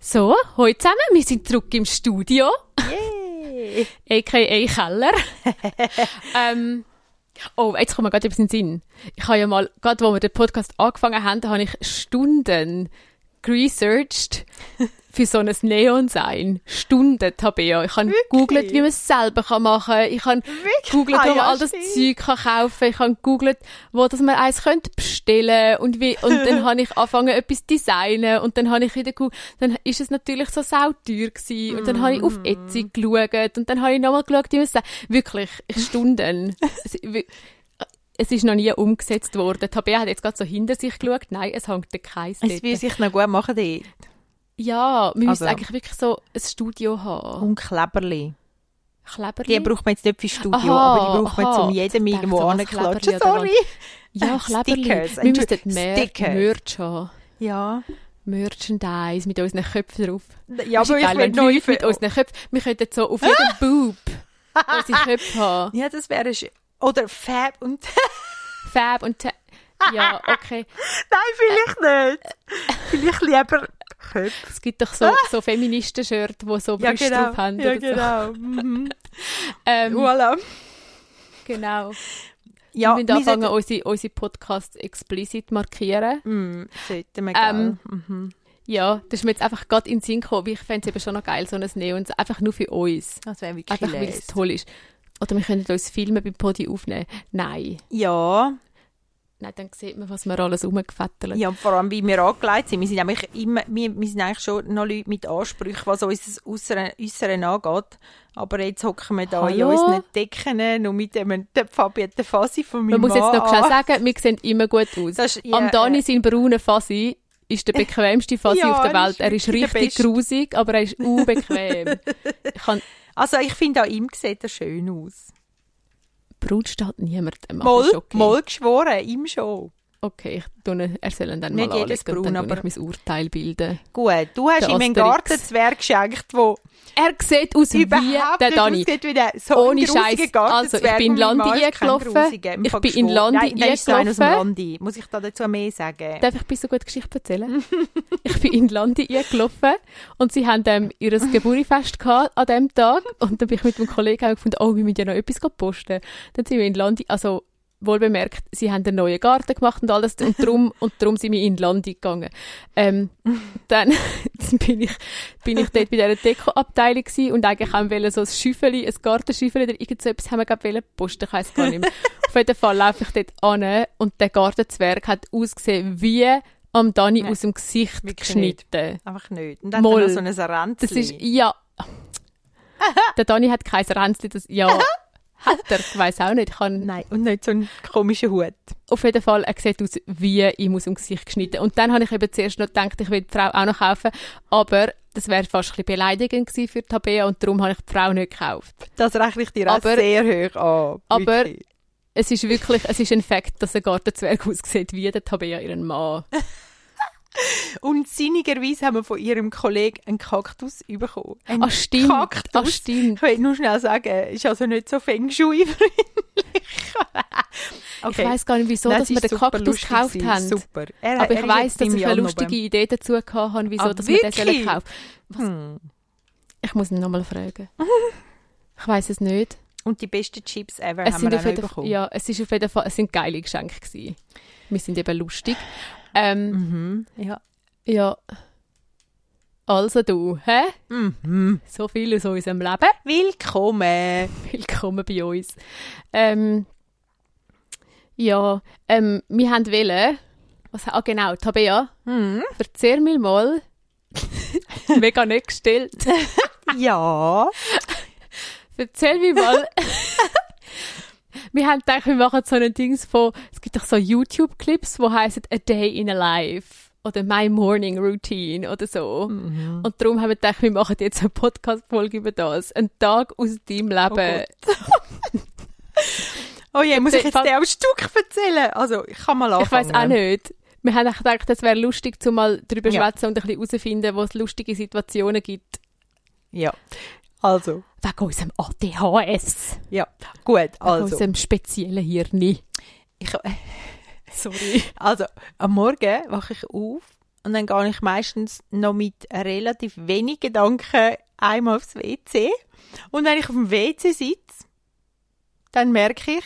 So, heute zusammen, wir sind zurück im Studio, Yay! a.k.a. Keller. ähm, oh, jetzt kommt mir gerade etwas in den Sinn. Ich habe ja mal, gerade wo wir den Podcast angefangen haben, habe ich Stunden researched für so ein Neon-Sein. Stunden, Tabea. Ich habe gegoogelt, wie man es selber kann machen kann. Ich habe gegoogelt, Ah, wo man all das. Zeug kann kaufen Ich habe gegoogelt, wo dass man eins könnte bestellen und wie, und dann habe ich angefangen, etwas zu designen und dann habe ich wieder gegoogelt, dann ist es natürlich so sauteuer gewesen und dann habe ich auf Mm. Etsy geschaut und dann habe ich nochmal geschaut, wie man es. Wirklich, Stunden. es, ist noch nie umgesetzt worden. Tabea hat jetzt gerade so hinter sich geschaut. Nein, es hängt der Kreis Es will sich noch gut machen dort. Ja, wir müssen Also- eigentlich wirklich so ein Studio haben. Und Kleberli. Kleberli? Die braucht man jetzt nicht für Studio, Aha, aber die braucht man aha. zum jedem irgendwo so anklatschen. Oder Sorry. Ja, Äh, Kleberli. Stickers. Wir müssten mehr Stickers. Merch haben. Ja. Merchandise mit unseren Köpfen drauf. Ja, aber ich will neu mit unseren Köpfen... Wir könnten so auf jedem Boob unsere Köpfe haben. Ja, das wäre... Oder Fab und... Fab und... Ta- ja, okay. Nein, vielleicht nicht. Vielleicht lieber Köpfe. Es gibt doch so, so Feministen-Shirts, die so Ja, Brüste genau. drauf haben. Ja, so. genau. Mhm. Ähm, Voilà. genau. Ja, wir müssen anfangen, unsere, unsere Podcasts explicit markieren. Mm, sollten wir, Ähm? Mhm. Ja, das ist mir jetzt einfach gerade in den Sinn gekommen, ich fände es eben schon noch geil, so ein Neon, einfach nur für uns. Das wäre wirklich Einfach, weil es toll ist. Oder wir können uns Filme beim Podi aufnehmen. Nein. Ja, Nein, dann sieht man, was wir alles rumgefettelt. ja, vor allem, wie wir angelegt sind. Wir sind, nämlich immer, wir, wir sind eigentlich schon noch Leute mit Ansprüchen, was unser Äußere, Äußere angeht. Aber jetzt hocken wir da in Hallo? unseren Decken und mit dem der Fabiette Fassi von Man meinem muss jetzt noch schnell sagen, wir sehen immer gut aus. Das ist- ja, Am Dani äh, sein brauner Fasi ist der bequemste Fasi Ja, auf der er Welt. Er ist richtig grusig, aber er ist unbequem. ich Also ich finde, an ihm sieht er schön aus. Brut steht niemandem. ist okay. Moll geschworen, ihm schon. Okay, ich tue er soll dann Nicht mal jedes anlegen dann braun, tue aber- ich mein Urteil bilden. Gut, du hast ihm einen. Gartenzwerg geschenkt, der Er sieht aus wie der Dani. So Ohne Scheiß. Also, ich bin in Landi eingelaufen. Ich bin in geschworen. Landi Nein, so einer aus dem eingelaufen. Landi. Muss ich da dazu mehr sagen? Darf ich ein bisschen gut Geschichte erzählen? ich bin in Landi eingelaufen und sie haben ähm, ihr Geburtstagsfest gehabt an diesem Tag und dann bin ich mit meinem Kollegen gefunden, oh, wir müssen ja noch etwas posten. Dann sind wir in Landi, also wohl bemerkt, sie haben einen neuen Garten gemacht und alles und darum, und darum sind wir in Landi gegangen. Ähm, dann bin ich, bin ich dort bei dieser Deko-Abteilung gewesen und eigentlich haben wir so ein Schüffeli, ein Gartenschüffeli oder irgend so etwas haben wir gerade posten, ich weiss gar nicht mehr. Auf jeden Fall laufe ich dort an und der Gartenzwerg hat ausgesehen wie am Dani Nein, aus dem Gesicht wirklich geschnitten. Einfach nicht. Und dann Moll. hat er so ein Ränzchen. Das ist, ja. Der Dani hat kein Ränzli, das, ja. Hat er, ich weiss auch nicht. Ich kann, Nein, und nicht so einen komischen Hut. auf jeden Fall, er sieht aus wie ihm aus dem Gesicht geschnitten. Und dann habe ich eben zuerst noch gedacht, ich will die Frau auch noch kaufen, aber das wäre fast ein bisschen beleidigend gewesen für Tabea und darum habe ich die Frau nicht gekauft. Das rechne ich dir auch Aber- sehr hoch an. aber- wirklich. Es ist wirklich, es ist ein Fakt, dass ein Gartenzwerg aussieht wie der Tabea ihren Mann. Und sinnigerweise haben wir von ihrem Kollegen einen Kaktus bekommen. Ein Ah, stimmt. Kaktus. Ah, stimmt. Ich will nur schnell sagen, ist also nicht so Feng Shui-freundlich. Ich weiss gar nicht, wieso, Nein, dass wir den Kaktus gekauft gewesen. haben. Super. Er, Aber er ich ist weiss, dass ich eine lustige Idee dazu habe, wieso, Ah, dass wir den kaufen. Hm. Ich muss ihn nochmal fragen. Ich weiss es nicht. Und die besten Chips ever Es haben wir auch bekommen. ja, es ist auf jeden Fall, es sind geile Geschenke gewesen. Wir sind eben lustig. Ähm, Mhm. Ja. ja. Also du, hä? Mhm. So viel aus unserem Leben. Willkommen. Willkommen bei uns. Ähm, ja, ähm, wir haben wollen, was, ah genau, Tabea, Mhm. erzähl mir mal, mega nicht gestellt, Ja. erzähl mir mal, wir haben gedacht, wir machen so ein Dings von, es gibt doch so YouTube-Clips, wo heißen A Day in a Life oder My Morning Routine oder so. Mhm. Und darum haben wir gedacht, wir machen jetzt eine Podcast-Folge über das. Ein Tag aus deinem Leben. Oh je, muss ich jetzt den am Stück erzählen? Also, ich kann mal anfangen. Ich weiß auch nicht. Wir haben gedacht, es wäre lustig, zu mal darüber Ja. schwätzen und ein bisschen herausfinden, wo es lustige Situationen gibt. Ja. Also, Wegen unserem ADHS. ja, gut, Wegen also. unserem speziellen Hirn. Ich, Sorry. also, am Morgen wache ich auf und dann gehe ich meistens noch mit relativ wenig Gedanken einmal aufs WC. Und wenn ich auf dem WC sitze, dann merke ich,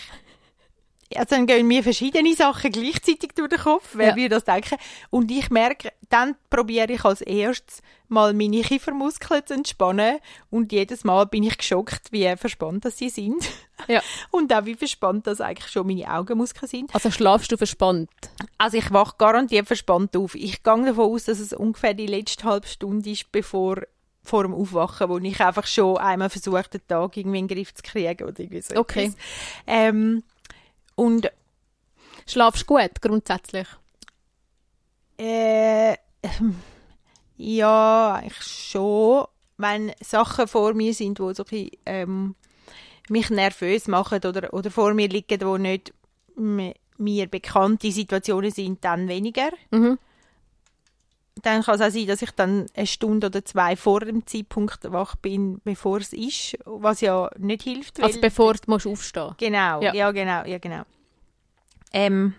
also dann gehen mir verschiedene Sachen gleichzeitig durch den Kopf, wer Ja. würde das denken. Und ich merke, dann probiere ich als erstes mal meine Kiefermuskeln zu entspannen und jedes Mal bin ich geschockt, wie verspannt das sie sind. Ja. Und auch wie verspannt das eigentlich schon meine Augenmuskeln sind. Also schlafst du verspannt? Also ich wache garantiert verspannt auf. Ich gehe davon aus, dass es ungefähr die letzte halbe Stunde ist, bevor vor dem Aufwachen, wo ich einfach schon einmal versucht, den Tag irgendwie in den Griff zu kriegen oder irgendwie so Okay. Ähm, und Schlafst du gut, grundsätzlich? äh, ja, eigentlich schon. Wenn Sachen vor mir sind, die so ein ähm, mich nervös machen oder, oder vor mir liegen, die nicht mir bekannte Situationen sind, dann weniger. Mhm. Dann kann es auch sein, dass ich dann eine Stunde oder zwei vor dem Zeitpunkt wach bin, bevor es ist, was ja nicht hilft. Also bevor du musst aufstehen genau, Ja. ja. genau, ja genau. Ähm,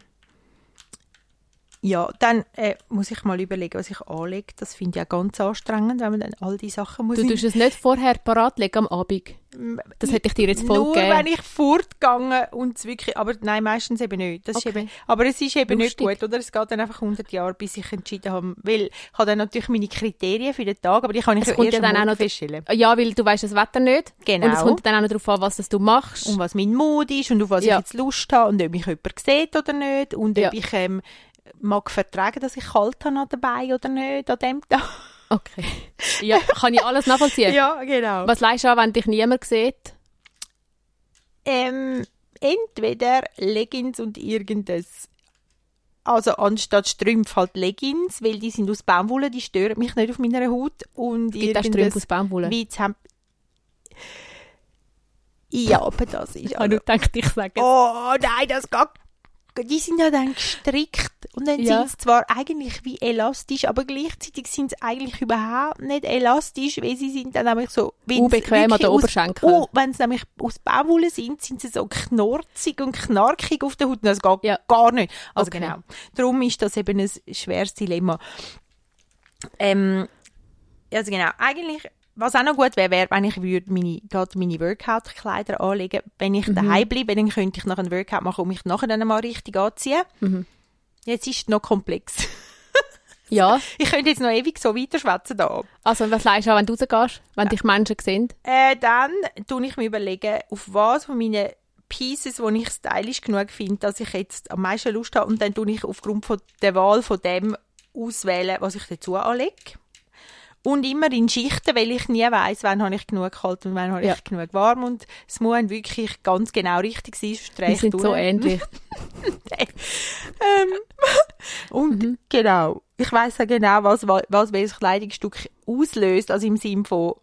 ja, dann äh, muss ich mal überlegen, was ich anlege. Das finde ich auch ganz anstrengend, wenn man dann all die Sachen muss. Du tust es nicht vorher parat legen am Abend. Das hätte ich dir jetzt voll Nur gegeben. wenn ich fortgegangen und es wirklich, aber nein, meistens eben nicht. Das ist Okay. eben, aber es ist eben Lustig. nicht gut, oder? Es geht dann einfach 100 Jahre, bis ich entschieden habe, weil ich habe dann natürlich meine Kriterien für den Tag, aber die kann ich Es erst ja dann auch noch- feststellen. Ja, weil du weißt das Wetter nicht. Genau. Und es kommt dann auch noch darauf an, was das du machst. Und was mein Mut ist und auf was Ja. ich jetzt Lust habe und ob mich jemand sieht oder nicht und Ja. ob ich ähm, mag vertragen, dass ich kalt habe dabei oder nicht an dem Tag. Okay. Ja, kann ich alles nachvollziehen. Ja, genau. Was leist du an, wenn dich niemand sieht? Ähm, entweder Leggings und irgendes. Also anstatt Strümpfe halt Leggings, weil die sind aus Baumwolle, die stören mich nicht auf meiner Haut. Und Es gibt auch Strümpfe aus Baumwolle. Ja, aber das ist... Ich habe nur gedacht, ich sage es. Oh nein, das geht. Die sind ja dann gestrickt und dann Ja. sind sie zwar eigentlich wie elastisch, aber gleichzeitig sind sie eigentlich überhaupt nicht elastisch, weil sie sind dann nämlich so... wenn Uh, sie bequem an den Oberschenkeln. Oh, wenn sie nämlich aus Baumwolle sind, sind sie so knorzig und knarkig auf der Haut. und Das geht Ja. gar nicht. Also Okay. genau. Darum ist das eben ein schweres Dilemma. Ähm, also genau, eigentlich, was auch noch gut wäre, wäre, wenn ich würde meine, gerade meine Workout-Kleider anlegen Wenn ich daheim bleibe, dann könnte ich noch einen Workout machen und mich nachher dann mal richtig anziehen. Mhm. Jetzt ist es noch komplex. Ja, Ich könnte jetzt noch ewig so weiterschwätzen da. also was leist du wenn du rausgehst? Wenn dich Menschen sehen? Äh, dann tue ich mir überlegen, auf was von meinen Pieces, die ich stylisch genug finde, dass ich jetzt am meisten Lust habe. Und dann tue ich aufgrund von der Wahl von dem auswählen, was ich dazu anlege. Und immer in Schichten, weil ich nie weiss, wann habe ich genug kalt und wann habe Ja. ich genug warm. Und es muss wirklich ganz genau richtig sein, Wir sind durch. so ähnlich. Ähm, und Mhm. genau, ich weiss ja genau, was, was welches Kleidungsstück auslöst. Also im Sinne von,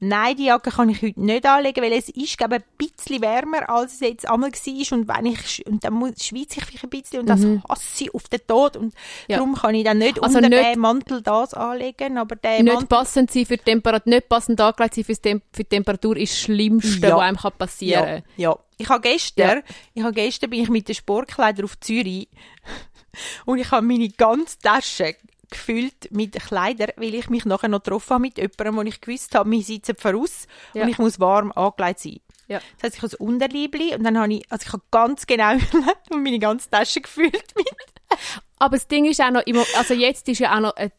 nein, die Jacke kann ich heute nicht anlegen, weil es ist, glaube ich, ein bisschen wärmer, als es jetzt einmal war. Und wenn ich, und dann muss, schweize ich vielleicht ein bisschen und das hasse ich auf den Tod. Und Mhm. Ja. darum kann ich dann nicht Also unter nicht- den Mantel das anlegen, aber der nicht Mantel, passend sein für die Temperatur, nicht passend angelegt sein für die, Tem für die Temperatur ist das Schlimmste, Ja. was einem kann passieren ja, ja. Ich habe gestern, ich habe gestern bin ich mit den Sportkleidern auf Zürich und ich habe meine ganze Tasche gefüllt mit Kleidern, weil ich mich nachher noch getroffen habe mit jemandem, wo ich gewusst habe, wir sitzen voraus Ja. und ich muss warm angelegt sein. Ja. Das heisst, ich habe das Unterliebli und dann habe ich, also ich habe ganz genau und meine ganze Tasche gefüllt mit. Aber das Ding ist auch noch, immer, also jetzt ist ja auch noch eine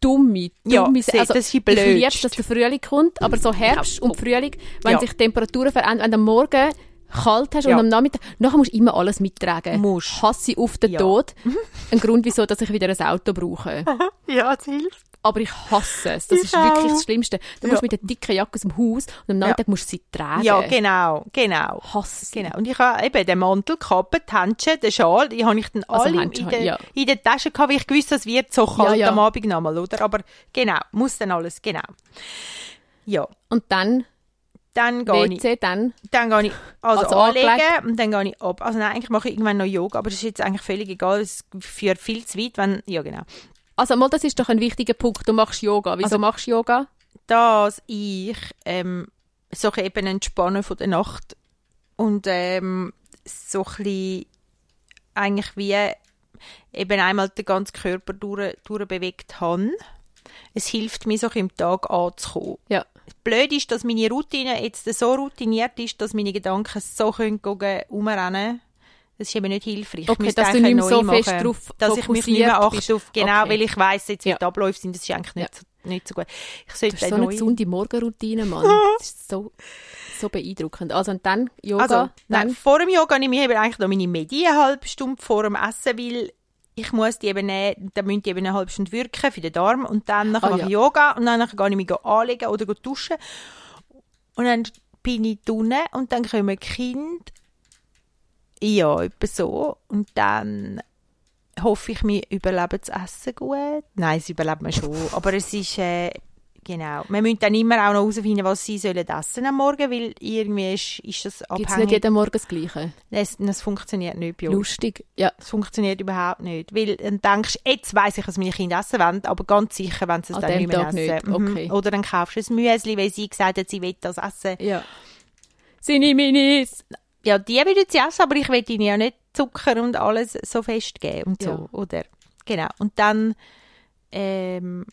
dumme, Ja, dumme se- also das ist Ich blöd. liebe dass der Frühling kommt, aber so Herbst und Frühling, wenn Ja. sich Temperaturen verändern, wenn am Morgen kalt hast Ja. und am Nachmittag, nachher musst du immer alles mittragen. Musst. Hasse auf den Ja. Tod. Ein Grund, wieso, dass ich wieder ein Auto brauche. Ja, das hilft. Aber ich hasse es. Das Ich ist wirklich auch. das Schlimmste. Du Ja. musst mit der dicken Jacke aus dem Haus und am Nachmittag musst du sie tragen. Ja, genau, genau. Hasse sie. Genau. Und ich habe eben den Mantel, die Kappe, die Händchen, den Schal, die habe ich dann Also alle Händchen, in, der, ja. in der Tasche gehabt, weil ich gewusst das wird so kalt am Abend nochmal, oder? Aber genau, muss dann alles, genau. Ja, Und dann dann gehe ich, dann dann gehe ich also, Also anlegen angelegt. und dann gehe ich ab. Also nein, eigentlich mache ich irgendwann noch Yoga, aber das ist jetzt eigentlich völlig egal, es führt viel zu weit, wenn, ja genau. Also mal, das ist doch ein wichtiger Punkt. Du machst Yoga. Wieso Also- machst du Yoga? Dass ich ähm, so ein eben entspannen von der Nacht und ähm, so ein eigentlich wie eben einmal den ganzen Körper durch, durchbewegt habe. Es hilft mir so im Tag anzukommen. Ja. Blöd ist, dass meine Routine jetzt so routiniert ist, dass meine Gedanken so können gehen, umrennen das ist eben nicht hilfreich. Okay, Ich dass du nicht so neu fest machen, drauf Dass ich mich nicht mehr achte auf, genau, Okay. weil ich weiss jetzt, wie Ja. die Abläufe sind, das ist eigentlich nicht, so, nicht so gut. Ich sollte Das ist so eine gesunde Morgenroutine, Mann. Das ist so, so beeindruckend. Also und dann Yoga, Also, nein, dann, vor dem Yoga nehme ich eben eigentlich noch meine Medi eine halbe Stunde vor dem Essen, weil ich muss die eben nehmen, dann müssen die eben eine halbe Stunde wirken für den Darm und dann Ah, mache ich ja. Yoga und dann gehe ich mich anlegen oder duschen und dann bin ich drinnen und dann kommen Kinder, ja, etwa so und dann hoffe ich, wir überleben das Essen gut. Nein, es überleben wir schon, aber es ist, äh, genau, wir müssen dann immer auch noch herausfinden, was sie sollen essen am Morgen, weil irgendwie ist, ist das gibt es nicht abhängig. jeden Morgen das Gleiche. Das, das funktioniert nicht bei uns. Lustig. Ja, Das funktioniert überhaupt nicht. Weil dann denkst du, jetzt weiss ich, was meine Kinder essen wollen, aber ganz sicher wollen sie es An dann nicht mehr Tag essen. nicht. Mhm. Okay. Oder dann kaufst du ein Müsli, weil sie gesagt hat, sie will das essen. ja. Seine Minis. Ja, die will sie essen, aber ich will ihnen ja nicht Zucker und alles so fest geben und so. Ja. Oder, genau. Und dann ähm,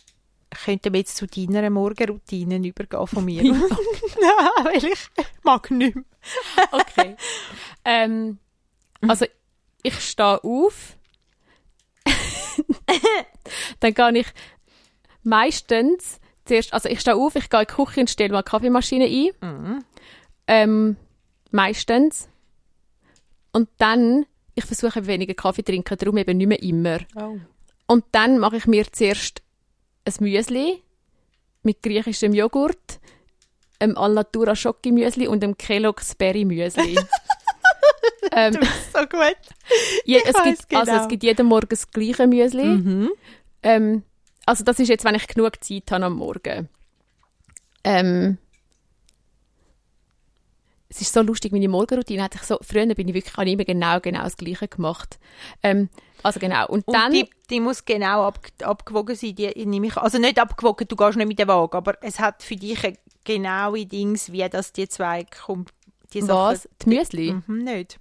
könnten wir jetzt zu deiner Morgenroutine übergehen von mir. weil ich mag nicht mehr. Okay. ähm, also, ich stehe auf. dann gehe ich meistens zuerst, also ich stehe auf, ich gehe in die Küche und stelle mal die Kaffeemaschine ein. Mhm. Ähm, meistens. Und dann, ich versuche weniger Kaffee zu trinken, darum eben nicht mehr immer. Oh. Und dann mache ich mir zuerst ein Müsli mit griechischem Joghurt, einem Alnatura Schoki Müsli und einem Kellogg's Berry Müsli. ähm, So gut. je, es, gibt, also, genau. es gibt jeden Morgen das gleiche Müsli. Mhm. Ähm, also das ist jetzt, wenn ich genug Zeit habe am Morgen. Ähm, es ist so lustig, meine Morgenroutine hat sich so, früher bin ich wirklich, habe ich immer genau, genau das Gleiche gemacht. Ähm, also genau, und, Und dann, die, die muss genau ab, abgewogen sein, die nehme ich, also nicht abgewogen, du gehst nicht mit der Waage, aber es hat für dich genaue Dings, wie das die zwei kom- die was? Die Müsli? Sachen, mhm, nicht.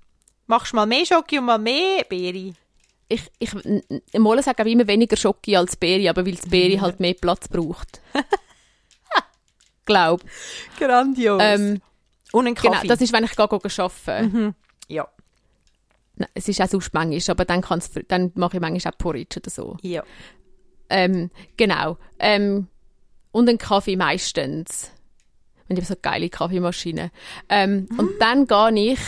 Machst mal mehr Schoki und mal mehr Beere. Ich, ich, Molle sagt auch immer weniger Schoki als Beere, aber weil das Beere halt mehr Platz braucht. Glaub. Grandios. Ähm, und einen genau, Kaffee. das ist, wenn ich gehe, gehe arbeiten. mhm. Ja, Nein, es ist auch sonst manchmal, aber dann, kann's, dann mache ich manchmal auch Porridge oder so. ja. Ähm, genau. Ähm, und einen Kaffee meistens. Und ich habe so eine geile Kaffeemaschine. Ähm, Und dann gehe ich,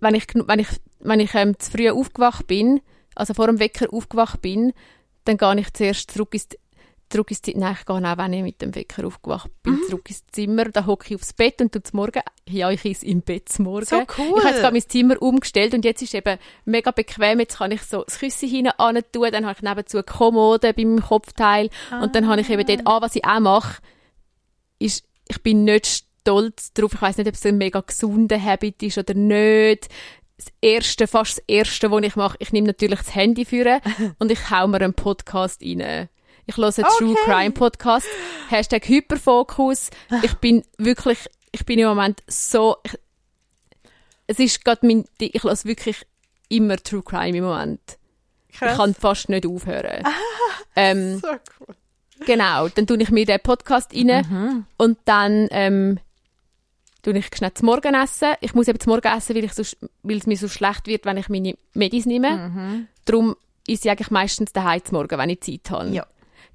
wenn ich, wenn ich, wenn ich ähm, zu früh aufgewacht bin, also vor dem Wecker aufgewacht bin, dann gehe ich zuerst zurück ins, zurück ins Zimmer. Nein, ich gehe auch, wenn ich mit dem Wecker aufgewacht bin, zurück ins Zimmer. Dann hocke ich aufs Bett und tue zum Morgen, ja, ich esse im Bett zum Morgen. So cool. Ich habe gerade mein Zimmer umgestellt und jetzt ist eben mega bequem. Jetzt kann ich so das Küsse hinein tun, dann habe ich nebenzu eine Kommode bei meinem Kopfteil und dann habe ich eben dort an, was ich auch mache, ist, ich bin nicht stolz darauf. Ich weiß nicht, ob es ein mega gesunder Habit ist oder nicht. Das erste, fast das erste, was ich mache, ich nehme natürlich das Handy führen und ich hau mir einen Podcast rein. Ich höre einen True Okay. Crime Podcast. Hashtag Hyperfokus. Ich bin wirklich, ich bin im Moment so, ich, es ist gerade mein, ich höre wirklich immer True Crime im Moment. Ich Krass. kann fast nicht aufhören. ähm, so cool. Genau, dann tue ich mir den Podcast rein Mhm. und dann ähm, tue ich schnell zum Morgen essen. Ich muss eben zum Morgen essen, weil, ich so, weil es mir so schlecht wird, wenn ich meine Medis nehme. Mhm. Darum ist ich eigentlich meistens daheim zum Morgen, wenn ich Zeit habe. Ja.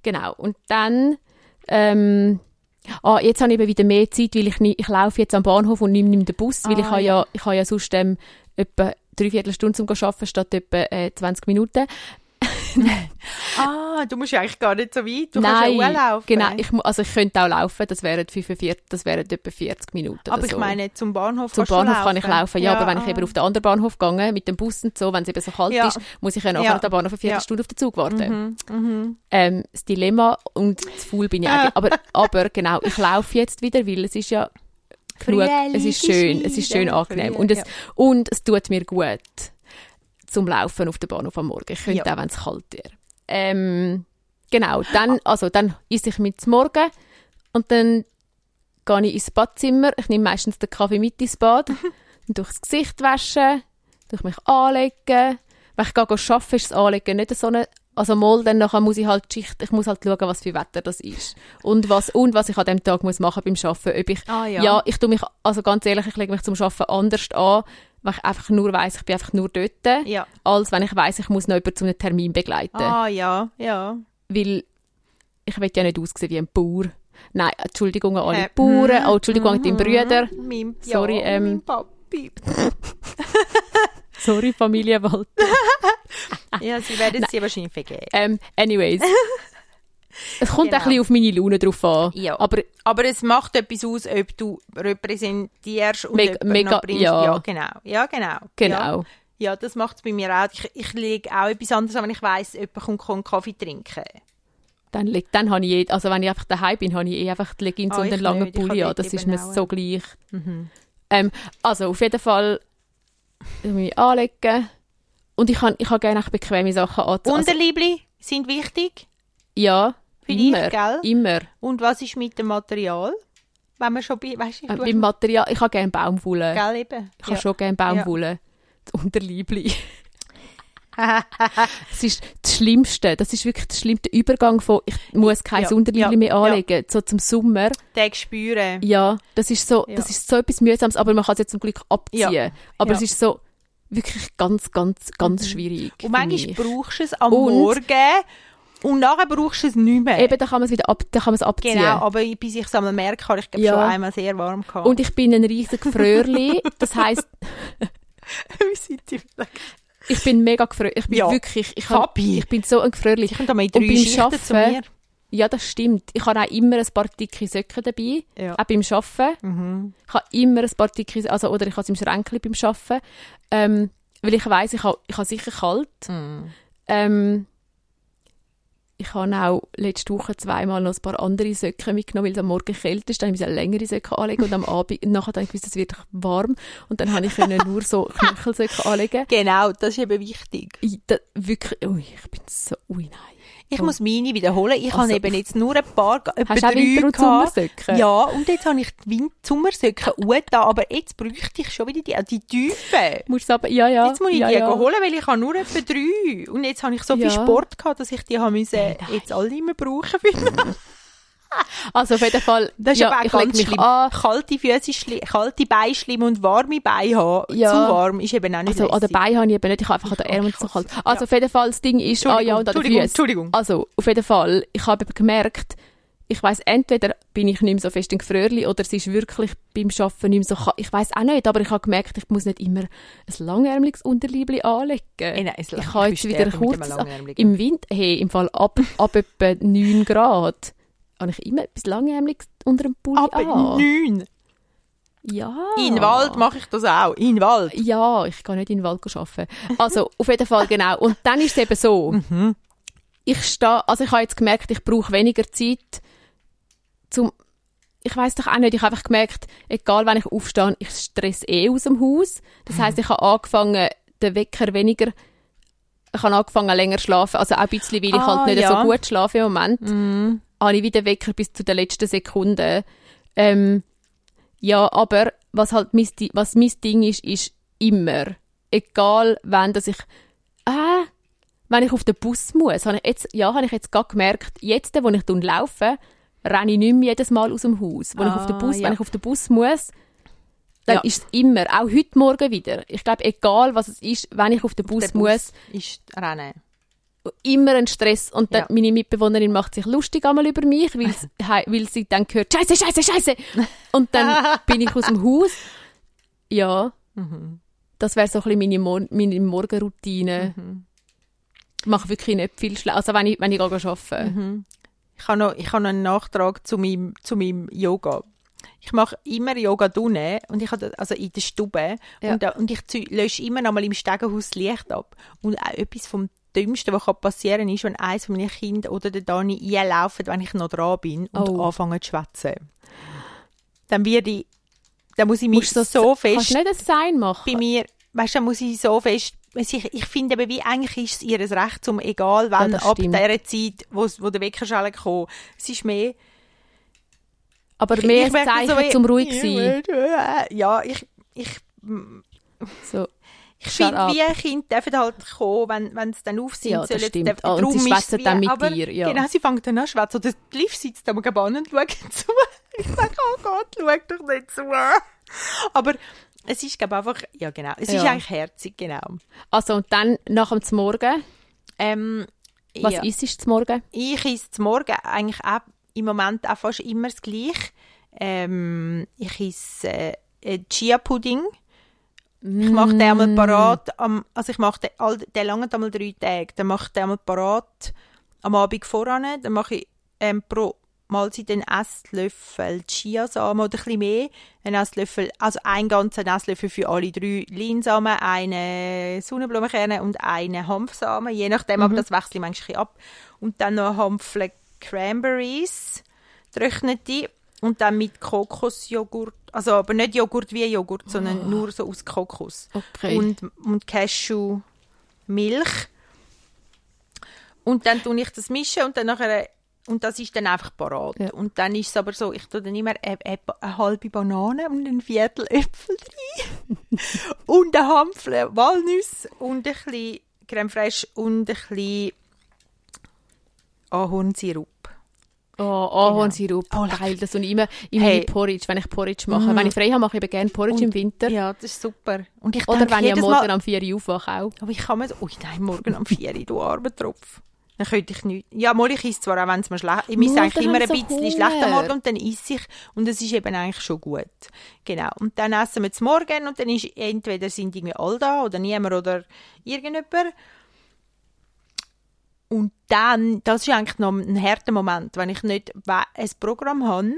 Genau, und dann... Ähm, Ah, jetzt habe ich eben wieder mehr Zeit, weil ich, ich laufe jetzt am Bahnhof und nehme nicht den Bus, weil Ah, ich habe ja. ja, ich habe ja sonst ähm, etwa dreiviertel Stunde zum Arbeiten statt etwa äh, 20 Minuten. Ah, du musst ja eigentlich gar nicht so weit, du Nein, kannst ja auch laufen. genau. Ich, also ich könnte auch laufen, das wären 45, das wären etwa 40 Minuten aber ich so. meine, zum Bahnhof Zum Bahnhof kann ich laufen, ja, aber wenn ich ah. eben auf den anderen Bahnhof gehe, mit dem Bus und so, wenn es eben so kalt Ja. ist, muss ich ja nachher Ja. an den Bahnhof eine Ja. Viertelstunde auf den Zug warten. Mhm, mhm. Ähm, das Dilemma und zu faul bin ich eigentlich. Aber, aber genau, ich laufe jetzt wieder, weil es ist ja genug, es ist schön, es ist schön angenehm. Und es, ja. und es tut mir gut zum Laufen auf dem Bahnhof am Morgen. Ich könnte Ja. auch, wenn es kalt wäre. Ähm, genau, dann, also dann esse ich mit zum Morgen und dann gehe ich ins Badzimmer. Ich nehme meistens den Kaffee mit ins Bad. dann durch das Gesicht waschen, durch mich anlegen. Wenn ich gehe arbeiten, ist das Anlegen nicht so eine also mal, dann nachher muss ich halt die Schicht, ich muss halt schauen, was für Wetter das ist. Und was, und was ich an dem Tag muss machen beim Arbeiten. Ob ich, Ah, ja. ja. ich tue mich, also ganz ehrlich, ich lege mich zum Arbeiten anders an, weil ich einfach nur weiss, ich bin einfach nur dort, Ja. als wenn ich weiss, ich muss noch jemanden zu einem Termin begleiten. Ah, ja, ja. Weil ich will ja nicht aussehen wie ein Bauer. Nein, Entschuldigung an alle Äh, Bauern, oh, Entschuldigung an deinen Brüder. Mein, Sorry, ja, ähm, mein Papi. Sorry, Familie Walter. Ja, sie werden es dir wahrscheinlich vergeben. Ähm, anyways. Es kommt Genau. ein bisschen auf meine Laune drauf an. Ja. Aber Aber es macht etwas aus, ob du repräsentierst und Mega- mega- bringst. ja. ja, genau. Ja, genau. genau. Ja, ja das macht es bei mir auch. Ich, ich lege auch etwas anderes an, wenn ich weiss, jemand kommt, kommt Kaffee trinken. Dann, leg- dann habe ich eh, also wenn ich einfach daheim bin, habe ich eh einfach die Leggings Ah, und einen langen Pulli an. Das ist mir so gleich. Ähm, also auf jeden Fall mich anlegen. Und ich habe ich habe gerne auch bequeme Sachen anziehen. Also, Unterliebli sind wichtig. ja, Für dich, immer. gell? Immer. Und was ist mit dem Material? Wenn man schon bei, weißt du, Äh, beim Material, ich habe gerne Baumwolle. gell, eben. Ich habe schon gerne Baumwolle. Das Unterliebli. Das ist das Schlimmste. Das ist wirklich das schlimmste Übergang von, ich muss kein Ja, Unterliebli ja, mehr ja. anlegen, so zum Sommer. Den spüren. Ja, das ist so, Ja. das ist so etwas mühsames, aber man kann es jetzt zum Glück abziehen. Ja. Aber Ja. es ist so wirklich ganz, ganz, ganz schwierig. Und manchmal brauchst du es am Und- Morgen und nachher brauchst du es nicht mehr. Eben, da kann man es wieder ab, da kann man es abziehen. Genau, aber bis ich es einmal merke, habe ich glaub, Ja. schon einmal sehr warm gehabt. Und ich bin ein riesiger Fröhrli. Das heisst, wie sind die ich bin mega gefröhrli. Ich bin Ja. wirklich, ich, hab, ich bin so ein Gefröhrli. Ich komme da mal drei beim Schichten zu Arbeiten- mir. Ja, das stimmt. Ich habe auch immer ein paar dicke Söcke dabei. Ja. Auch beim Arbeiten. Mhm. Ich habe immer ein paar dicke, also, oder ich habe es im Schränkchen beim Arbeiten. Ähm, weil ich weiss, ich habe, ich habe sicher kalt. Mhm. Ähm, ich habe auch letzte Woche zweimal noch ein paar andere Söcke mitgenommen, weil es am Morgen kälter ist. Dann musste ich längere Söcke anlegen und am Abend, nachher habe ich gewusst, es wird warm. Und dann habe ich nur so Knöchelsöcke anlegen. Genau, das ist eben wichtig. Ich, da, wirklich, ui, ich bin so, ui, nein. Ich muss meine wiederholen. Ich Also, habe eben jetzt nur ein paar, etwa Hast drei Winter- und gehabt. Sommersöcke? Ja, und jetzt habe ich die Win- Sommersöcke da, aber jetzt bräuchte ich schon wieder die, die Tiefen. Musst aber, ja, ja. Jetzt muss ich ja, die ja. holen, weil ich habe nur etwa drei. Und jetzt habe ich so Ja. viel Sport gehabt, dass ich die habe müssen jetzt alle nicht mehr brauchen müssen. Also auf jeden Fall, Das ist ja, aber auch ganz mich schlimm. an. Kalte Füße, kalte Beine schlimm und warme Beine haben. Ja. Zu warm ist eben auch nicht Also an den. Beinen habe ich eben nicht, ich habe einfach an den Ärmeln so hasse- kalt. Also auf jeden Fall, das Ding ist, ah ja, und an den Entschuldigung, Füßen. Entschuldigung. Also, auf jeden Fall, ich habe eben gemerkt, ich weiss, entweder bin ich nicht mehr so fest in Gefröhrli oder es ist wirklich beim Arbeiten nicht mehr so. Ich weiss auch nicht, aber ich habe gemerkt, ich muss nicht immer ein langärmeliges Unterliebli anlegen. Ey, nein, ich habe jetzt wieder kurz im Winter, hey, im Fall ab, ab etwa 9 Grad, habe ich immer etwas langärmeliges unter dem Pulli Aber an. neun. Ja. In den Wald mache ich das auch. In den Wald. Ja, ich kann nicht in den Wald arbeiten. Also, auf jeden Fall, genau. Und dann ist es eben so, Mhm. ich stehe, also ich habe jetzt gemerkt, ich brauche weniger Zeit zum, ich weiß doch auch nicht, ich habe einfach gemerkt, egal wenn ich aufstehe, ich stress eh aus dem Haus. Das Mhm. heisst, ich habe angefangen, den Wecker weniger, ich habe angefangen länger zu schlafen, also auch ein bisschen, weil ich Ah, halt nicht ja. so gut schlafe im Moment Mhm. Habe ich wieder Wecker bis zu der letzten Sekunde. Ähm, ja, aber was halt mein, was mein Ding ist, ist immer, egal wann, dass ich, ah, wenn ich auf den Bus muss, habe ich jetzt, ja, habe ich jetzt gerade gemerkt, jetzt, wo ich laufe, renne ich nicht mehr jedes Mal aus dem Haus. Wo ich auf den Ah, Bus, ja. wenn ich auf den Bus muss, dann Ja. ist es immer, auch heute Morgen wieder. Ich glaube, egal was es ist, wenn ich auf den Bus Der muss, ist Rennen. Immer ein Stress und dann Ja. meine Mitbewohnerin macht sich lustig einmal über mich, weil, sie dann hört, Scheiße, Scheiße, Scheiße und dann bin ich aus dem Haus. Ja, Mhm. das wäre so ein bisschen meine, Mor meine Morgenroutine. Mhm. Ich mache wirklich nicht viel schlecht, also wenn ich, wenn ich gehe arbeiten. Mhm. Ich habe noch, ich habe noch einen Nachtrag zu meinem, zu meinem Yoga. Ich mache immer Yoga drinnen und ich habe, also in der Stube Ja. und, und ich lösche immer noch mal im Stegenhaus das Licht ab. Und auch etwas vom Dümmsten, was kann passieren ist, wenn eins von meinen Kindern oder der Dani einlaufen, wenn ich noch dran bin und Oh. anfangen zu schwätzen. Dann werde ich, dann muss ich mich so Kannst fest du nicht ein Sein machen? bei mir, weißt du, dann muss ich so fest, ich, ich finde eben, wie eigentlich ist es ihr Recht, um egal wann, das ab dieser Zeit, wo, wo der Wecker schon gekommen es ist mehr, Aber Ich- mehr ich merke Zeichen, so zum ruhig sein. Ja, ich, ich, So. Ich finde, wie Kinder dürfen halt kommen, wenn, wenn sie dann auf sind. Ja, das stimmt. der- Ah, und sie ist schwätzen dann mit aber, dir, ja. Genau, sie fangen dann an zu schwätzen. Oder Liv sitzt am Gaban und schaut zu. Ich sage, oh Gott, schau doch nicht zu. Aber es ist, glaube einfach, ja genau, es ist Ja. eigentlich herzig, genau. Also, und dann nach dem Morgen. Ähm, Was ja. isst du zum Morgen? Ich esse zum Morgen eigentlich auch im Moment auch fast immer das Gleiche. Ähm, ich esse äh, Chia-Pudding. Ich mache den einmal parat. Am, also ich mache den, all, den lange einmal drei Tage. Dann mache ich den einmal parat am Abend voran. Dann mache ich ähm, pro Mahlzeit einen Esslöffel Chiasamen oder ein bisschen mehr. Einen Esslöffel, also einen ganzen Esslöffel für alle drei Leinsamen, einen Sonnenblumenkerne und einen Hanfsamen. Je nachdem, aber das wechsle ich manchmal ab. Und dann noch ein Hampfle Cranberries, trocknete. Und dann mit Kokosjoghurt, also aber nicht Joghurt wie Joghurt, sondern nur so aus Kokos Okay. und, und Cashewmilch. Und dann tue ich das mischen und dann nachher und das ist dann einfach parat. Ja. Und dann ist es aber so, ich tue dann immer eine, eine, eine halbe Banane und ein Viertel Äpfel rein. und ein Hampfle Walnüsse und ein bisschen Creme fraiche und ein bisschen Ahornsirup. Oh, Ahornsirup. Oh, lecker. Geil, das und immer in Hey. Porridge, wenn ich Porridge mache. Wenn ich frei habe, mache ich eben gerne Porridge im Winter. Ja, das ist super. Und ich Oder wenn ich am Morgen Mal, am 4 Uhr aufwache auch. Aber ich kann mir so, ui nein, morgen um 4 Uhr, du armer Tropf. Dann könnte ich nicht. Ja, mal ich esse zwar auch, wenn es mir schlecht Ich Nur, esse eigentlich immer ein bisschen so schlecht am Hunger. Morgen und dann esse ich. Und es ist eben eigentlich schon gut. Genau. Und dann essen wir zum Morgen und dann ist entweder sind irgendwie alle da oder niemand oder irgendjemand. Und dann, das ist eigentlich noch ein harter Moment, wenn ich nicht ein Programm habe,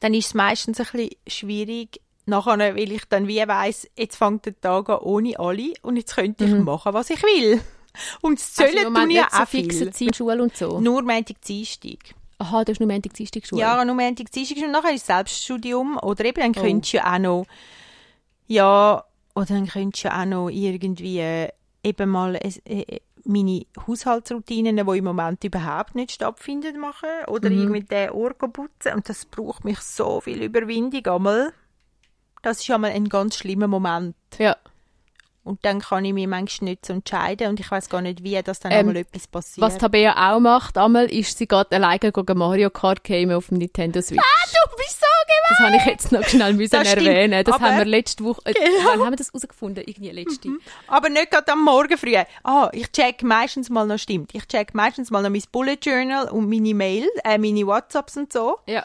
dann ist es meistens ein bisschen schwierig, nachher, weil ich dann wie weiss, jetzt fängt der Tag an ohne alle und jetzt könnte ich machen, was ich will. Und das Zöllen im tun ja auch fixe. Zeit, Schule und so? Nur Montag, Dienstag. Aha, du hast nur Montag, Dienstag Schule. Ja, nur Montag, Dienstag und nachher ist Selbststudium. Oder eben, dann Oh. könntest du ja auch noch, ja, oder dann könntest du ja auch noch irgendwie eben mal äh, meine Haushaltsroutinen, die im Moment überhaupt nicht stattfinden, machen. Oder Mhm. irgendwie den Ohr putzen. Und das braucht mich so viel Überwindung einmal. Das ist einmal ein ganz schlimmer Moment. Ja. Und dann kann ich mich manchmal nicht so entscheiden und ich weiß gar nicht, wie das dann Ähm, einmal etwas passiert. Was Tabea auch macht, einmal ist sie gerade alleine gegen Mario Kart gamen auf dem Nintendo Switch. du bist so Das habe ich jetzt noch schnell müssen Das stimmt, erwähnen. Das aber- haben wir letzte Woche, äh, Genau. wann haben wir das herausgefunden? Irgendwie letzte. Aber nicht gerade am Morgen früh. Ah, ich check meistens mal noch, stimmt, ich check meistens mal noch mein Bullet Journal und meine Mail, äh, meine Whatsapps und so. Ja.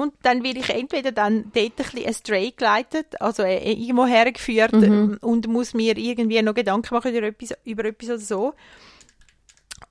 Und dann werde ich entweder dann dort ein bisschen astray geleitet, also äh, irgendwo hergeführt Mhm. und muss mir irgendwie noch Gedanken machen über etwas, über etwas oder so.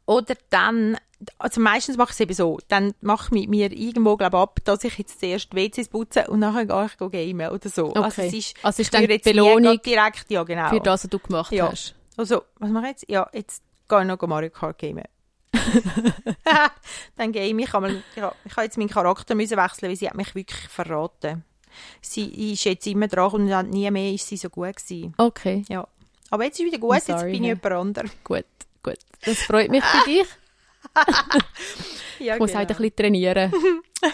Oder dann, also meistens mache ich es eben so, dann mache ich mit mir irgendwo glaub, ab, dass ich jetzt zuerst WCs putze und nachher gehe ich gamen oder so. Also Okay. es ist, Also ist ich dann die Belohnung direkt, ja genau. Für das, was du gemacht Ja. hast. Also, was mache ich jetzt? Ja, jetzt gehe ich noch Mario Kart gamen. dann game ich. ich habe jetzt meinen Charakter müssen wechseln, weil sie hat mich wirklich verraten. Sie ist jetzt immer dran und dann nie mehr ist sie so gut gewesen. Okay, Ja. Aber jetzt ist wieder gut, I'm jetzt sorry, bin ich jemand anderes. gut, gut. Das freut mich für dich. Ja, Ich muss genau. halt ein bisschen trainieren.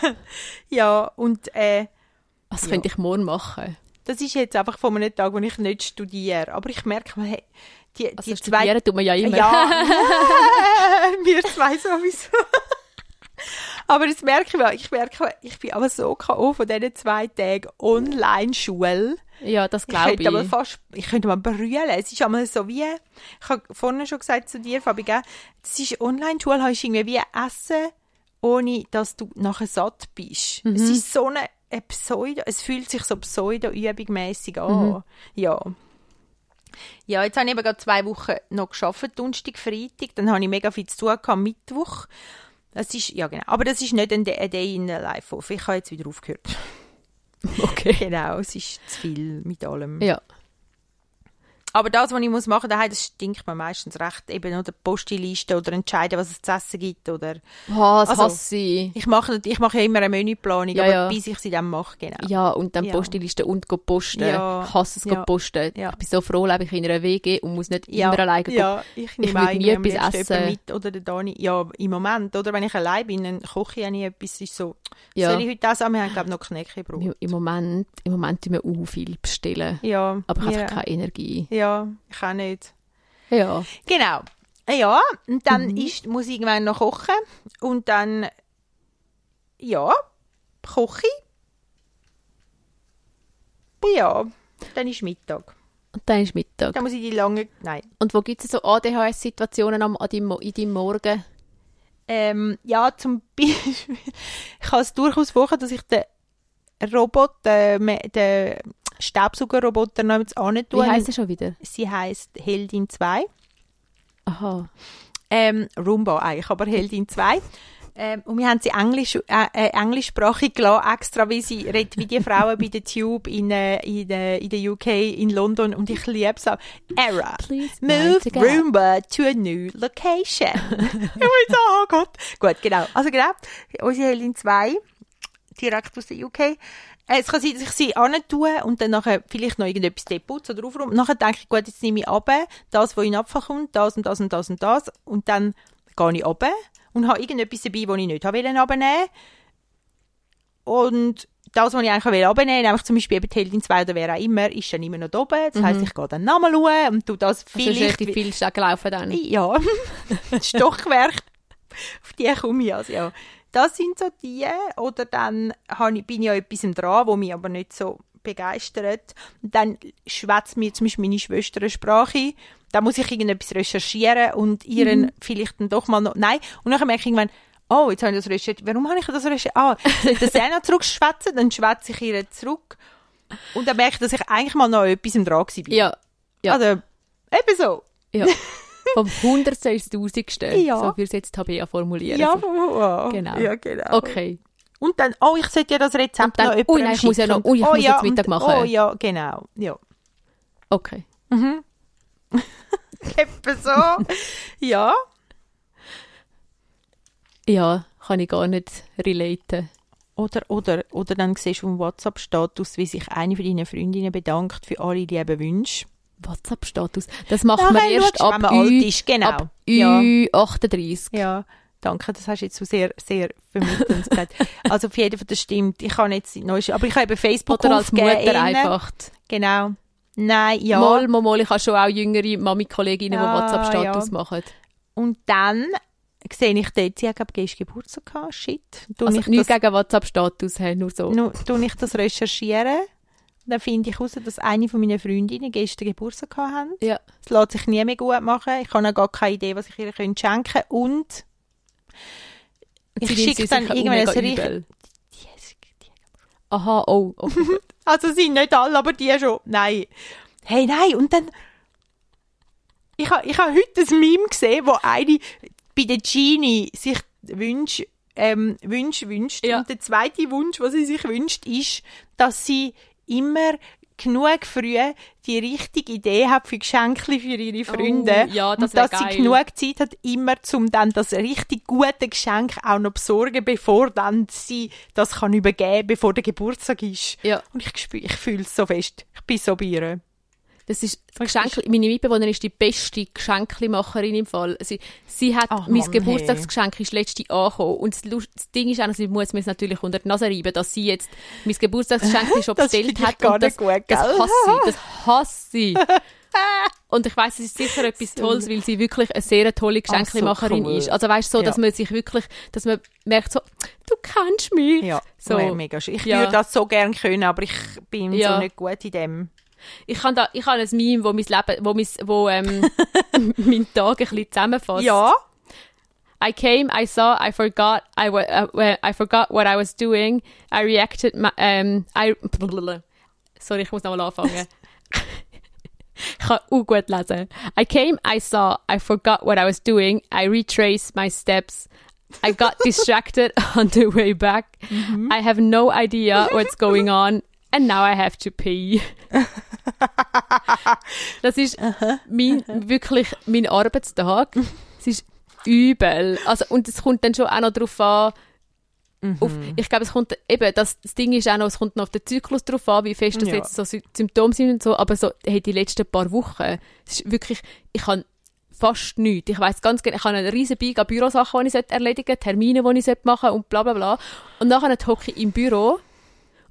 ja, und äh, Das Ja. könnte ich morgen machen. Das ist jetzt einfach von einem Tag, wo ich nicht studiere. Aber ich merke mal, hey, die, Also die zwei studieren tut man ja immer. Ja, wir zwei sowieso. aber das merke ich. Ich merke, ich bin aber so K.O. von diesen zwei Tagen Online-Schule. Ja, das Ich glaube könnte aber ich. fast, ich könnte mal brüllen. Es ist einmal so wie, ich habe vorhin schon gesagt zu dir, Fabi, gell, das ist Online-Schule, hast irgendwie wie Essen, ohne dass du nachher satt bist. Mhm. Es ist so eine Pseudo, es fühlt sich so pseudo-übungmässig an. Mhm. Ja. Ja, jetzt habe ich eben gerade zwei Wochen noch geschafft, Donnerstag, Freitag, dann habe ich mega viel zu tun gehabt, Mittwoch. Das ist, ja genau, aber das ist nicht ein Day in the Life of. Ich habe jetzt wieder aufgehört. Okay. Genau, es ist zu viel mit allem. Ja. Aber das, was ich muss machen daheim, das stinkt mir meistens recht. Eben oder Postiliste oder entscheiden, was es zu essen gibt. Oder Oh, das Also, hasse ich. ich mache, ich mache ja immer eine Menüplanung, Ja, aber ja. bis ich sie dann mache, genau. Ja, und dann Ja. Postliste und go posten. Ja. Ich hasse es go posten. Ich bin so froh, lebe ich in einer WG und muss nicht immer alleine go ja, ich nehme einen, nie etwas essen. mit oder der Dani. Ja, im Moment, oder? Wenn ich allein bin, dann koche ich ja nie etwas. Ist so, soll ich heute das haben? Wir haben, glaube ich, noch Knäckebrot. Im, Im Moment, im Moment tun wir auch viel bestellen. Ja, Aber ich habe keine Energie. Ja, ich auch nicht. Ja. Genau. Ja, und dann Mhm. ist, muss ich irgendwann noch kochen. Und dann, ja, koche ich. Ja, dann ist Mittag. Und dann ist Mittag. Dann muss ich die lange, nein. Und wo gibt es so ADHS-Situationen am, an deinem, Mo- in deinem Morgen? Ähm, ja, zum Beispiel, ich kann es durchaus vorstellen, dass ich den Roboter, me- den Staubsaugerroboter noch jetzt Wie antue. heisst es schon wieder? Sie heisst Heldin 2. Aha. Ähm, Roomba eigentlich, aber Heldin 2. Ähm, und wir haben sie Englisch, äh, äh, englischsprachig gelassen, extra, wie sie redet wie die Frauen bei der Tube in, äh, in, äh, in der UK, in London. Und ich liebe es auch. Era. Please Move. Roomba to a new location. ich will so, oh Gott. Gut, genau. Also genau, unsere Heldin 2, direkt aus der UK. Äh, Es kann sein, dass ich sie tue und dann nachher vielleicht noch irgendetwas deputzen oder aufräumen. Nachher denke ich, gut, jetzt nehme ich ab, das, was in den Abfall kommt, das und das und das und das. Und dann gehe ich ab und habe irgendetwas dabei, das ich nicht abnehmen Und das, was ich eigentlich will abnehmen wollte, nämlich zum Beispiel eben die Heldin 2 oder wer auch immer, ist dann immer noch da oben. Das heisst, ich gehe dann nochmal schauen und tu das Also ist vielleicht... richtig viel gelaufen dann. Ja, das Stockwerk, auf die komme ich also, ja. Das sind so die. Oder dann bin ich an etwas dran, wo mich aber nicht so begeistert. Und dann schwätzt mir zum Beispiel meine Schwester eine Sprache. Da muss ich irgendetwas recherchieren und ihren vielleicht dann doch mal noch... Nein. Und dann merke ich irgendwann, oh, jetzt habe ich das recherchiert. Warum habe ich das recherchiert? Ah, soll ich das auch noch zurückschwätzen? Dann schwätze ich ihr zurück. Und dann merke ich, dass ich eigentlich mal noch etwas dran war. Ja. Ja. Also, eben so. ja. Vom Hundertste ins Tausendste. Ja. So würde es jetzt Tabea formulieren. Ja, wow. Genau. Ja, genau. Okay. Und dann, oh, ich sollte ja das Rezept dann, noch jemandem nein, ich muss ja noch- ui, ich oh, muss ja, jetzt Mittag machen. Oh ja, genau. Ja. Okay. Etwa so. ja. Ja, kann ich gar nicht relaten. Oder, oder, oder dann siehst du im WhatsApp-Status, wie sich eine von deinen Freundinnen bedankt für alle lieben Wünsche. WhatsApp-Status. Das macht man erst ab man alt ist. Genau. ab ja. Ü38. ja. Danke, das hast du jetzt so sehr, sehr vermittelnd gesagt. Also auf jeden Fall, das stimmt. Ich kann jetzt neu, aber ich habe eben Facebook Oder als Mutter innen. einfach. Genau. Nein, ja. Mal, mal, mal. Ich habe schon auch jüngere Mami-Kolleginnen, die Ja, WhatsApp-Status ja. machen. Und dann sehe ich dort, sie hat, gestern Geburtstag gehabt. Shit. Tue Also ich nichts das, gegen WhatsApp-Status, hey, nur so. nu, tue ich das recherchieren. Dann finde ich heraus, dass eine von meinen Freundinnen gestern Geburtstag haben. Ja. Es lässt sich nie mehr gut machen. Ich habe auch gar keine Idee, was ich ihr könnte schenken könnte. Und ich schicke dann irgendwann ein richtig... Aha, oh. oh. Also sind nicht alle, aber die schon. Nein. Hey, nein, und dann... Ich habe ich ha heute ein Meme gesehen, wo eine bei der Genie sich Wünsche ähm, Wünsche wünscht. Ja. Und der zweite Wunsch, was sie sich wünscht, ist, dass sie immer genug früh die richtige Idee hat für Geschenke für ihre Freunde. Oh, ja, das und dass geil. sie genug Zeit hat, immer zum dann das richtig gute Geschenk auch noch besorgen, bevor dann sie das kann übergeben, bevor der Geburtstag ist. Ja. Und ich ich fühle es so fest. Ich bin so bei ihr. Das ist das Geschenk, meine Mitbewohnerin ist die beste Geschenklimacherin im Fall. Sie, sie hat, Ach, mein Mann, Geburtstagsgeschenk ist letzte angekommen. Und das, Lust- das Ding ist auch, sie muss mir es natürlich unter die Nase reiben, dass sie jetzt mein Geburtstagsgeschenk schon Das bestellt hat. gar und das, gut, das gell? hasse ich, das hasse ich. Und ich weiss, es ist sicher etwas Tolles, weil sie wirklich eine sehr tolle Geschenklimacherin Ach, so cool. ist. Also weißt du, so, dass Ja. man sich wirklich, dass man merkt so, du kennst mich. Ja, So. so. mega schön. Ich Ja. würde das so gerne können, aber ich bin Ja. so nicht gut in dem. Ich kann da, ich habe ein Meme, wo mein Leben, wo mein, wo, ähm, meinen Tag ein bisschen zusammenfasst. Ja. I came, I saw, I forgot, I, uh, I forgot what I was doing. I reacted, ma- um, I, sorry, ich muss nochmal anfangen. ich kann auch gut lesen. I came, I saw, I forgot what I was doing. I retraced my steps. I got distracted on the way back. I have no idea what's going on. And now I have to pee. Das ist mein, wirklich mein Arbeitstag. Es ist übel. Also, und es kommt dann schon auch noch darauf an, auf, ich glaube, es kommt eben, das, das Ding ist auch noch, es kommt noch auf den Zyklus drauf an, wie fest das Ja. jetzt so Sy Symptome sind und so, aber so, hey, die letzten paar Wochen, es ist wirklich, ich habe fast nichts. Ich weiß ganz genau, ich habe einen riesen Berg an Bürosachen, die ich erledigen sollte, Termine, die ich machen sollte und bla bla bla. Und nachher hocke ich im Büro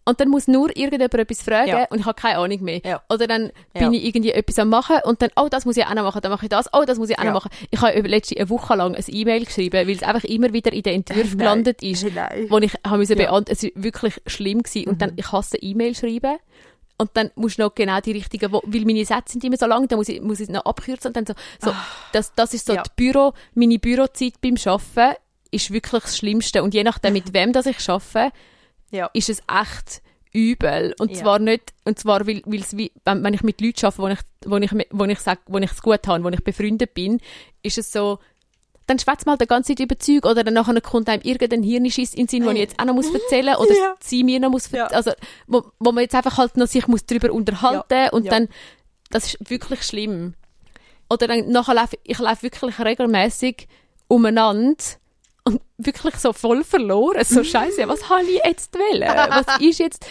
und dann muss nur irgendjemand etwas fragen Ja. und ich habe keine Ahnung mehr. Ja. Oder dann bin ich irgendwie etwas am machen und dann, oh, das muss ich auch noch machen, dann mache ich das, oh, das muss ich auch noch machen. Ich habe letzte eine Woche lang ein E-Mail geschrieben, weil es einfach immer wieder in den Entwürfen Nein. gelandet ist, Nein. wo ich habe müssen Ja. Mhm. beantworten. Es war wirklich schlimm gewesen. Und dann, ich hasse E-Mail schreiben. Und dann musst du noch genau die richtigen, wo, weil meine Sätze sind immer so lang, dann muss ich, muss ich es noch abkürzen und dann so, so das, das ist so Ah. Ja. die Büro, meine Bürozeit beim Arbeiten ist wirklich das Schlimmste. Und je nachdem, mit wem das ich arbeite, Ja. ist es echt übel. Und Ja. zwar nicht, und zwar, weil, weil es wie, wenn, wenn ich mit Leuten arbeite, wo ich, wo ich, wo ich sage, wo ich es gut habe, wo ich befreundet bin, ist es so, dann schwätzt man halt die ganze Zeit über Zeug oder dann nachher kommt einem irgendein Hirnischiss in den Sinn, den ich jetzt auch noch muss erzählen oder Ja. sie mir noch muss Ja. also, wo, wo man jetzt einfach halt noch sich muss drüber unterhalten Ja. und Ja. dann, das ist wirklich schlimm. Oder dann nachher laufe ich laufe wirklich regelmäßig umeinander und wirklich so voll verloren. So scheiße, was habe ich jetzt wollen? Was ist jetzt?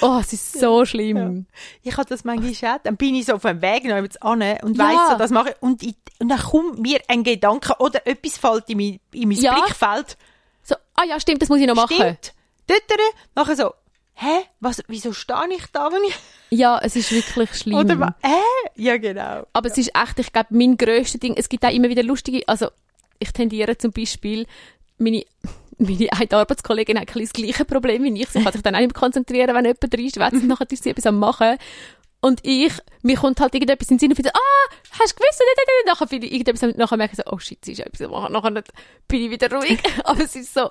Oh, es ist so schlimm. Ich habe das manchmal auch. Dann bin ich so auf dem Weg noch jetzt an und Ja. weiss so, das mache ich. Und, ich, und dann kommt mir ein Gedanke oder etwas fällt in mein, in mein Ja. Blickfeld. So, ah ja, stimmt, das muss ich noch machen. Stimmt. Dort, nachher so, hä? Was, wieso stehe ich da, wenn ich... Ja, es ist wirklich schlimm. Oder, hä? Ja, genau. Aber es ist echt, ich glaube, mein grösstes Ding, es gibt auch immer wieder lustige, also ich tendiere zum Beispiel, meine, meine eine Arbeitskollegin hat ein das gleiche Problem wie ich. Sie kann sich dann auch nicht mehr konzentrieren, wenn jemand drin schwätzt und nachher ist sie etwas am machen. Und ich, mir kommt halt irgendetwas in den Sinn und finde, ah, hast du gewusst? Nachher finde ich irgendetwas, und nachher merke ich so, oh shit, sie ist etwas am machen. Nachher bin ich wieder ruhig. Aber es ist so,